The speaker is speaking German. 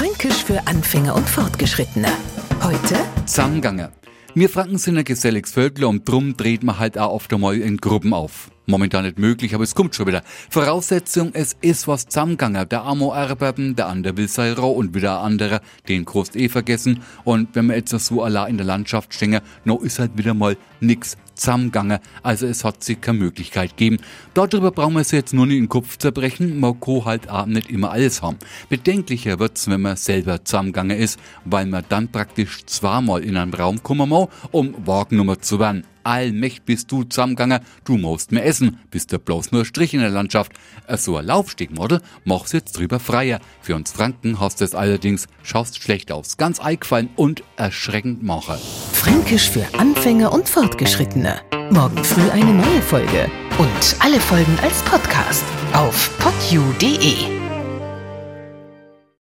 Fränkisch für Anfänger und Fortgeschrittene. Heute Zusammengange. Wir Franken sind ein geselliges Völkler und drum dreht man halt auch oft einmal in Gruppen auf. Momentan nicht möglich, aber es kommt schon wieder. Voraussetzung, es ist was zusammengegangen. Der Amo erberben, der andere will sei rau und wieder ein anderer, den Krost eh vergessen. Und wenn wir jetzt so allein in der Landschaft stehen, no ist halt wieder mal nix zusammengegangen. Also es hat sich keine Möglichkeit gegeben. Darüber brauchen wir es jetzt nur nicht in den Kopf zerbrechen. Man kann halt auch nicht immer alles haben. Bedenklicher wird's, wenn man selber zusammengegangen ist, weil man dann praktisch zweimal in einen Raum kommen muss, um Wagennummer zu werden allmächt bist du zusammengegangen, du musst mehr essen, bist du bloß nur Strich in der Landschaft. So ein Laufstegmodel machst jetzt drüber freier. Für uns Franken hast es allerdings, schaust schlecht aus, ganz eingefallen und erschreckend mache. Fränkisch für Anfänger und Fortgeschrittene. Morgen früh eine neue Folge. Und alle Folgen als Podcast auf podu.de.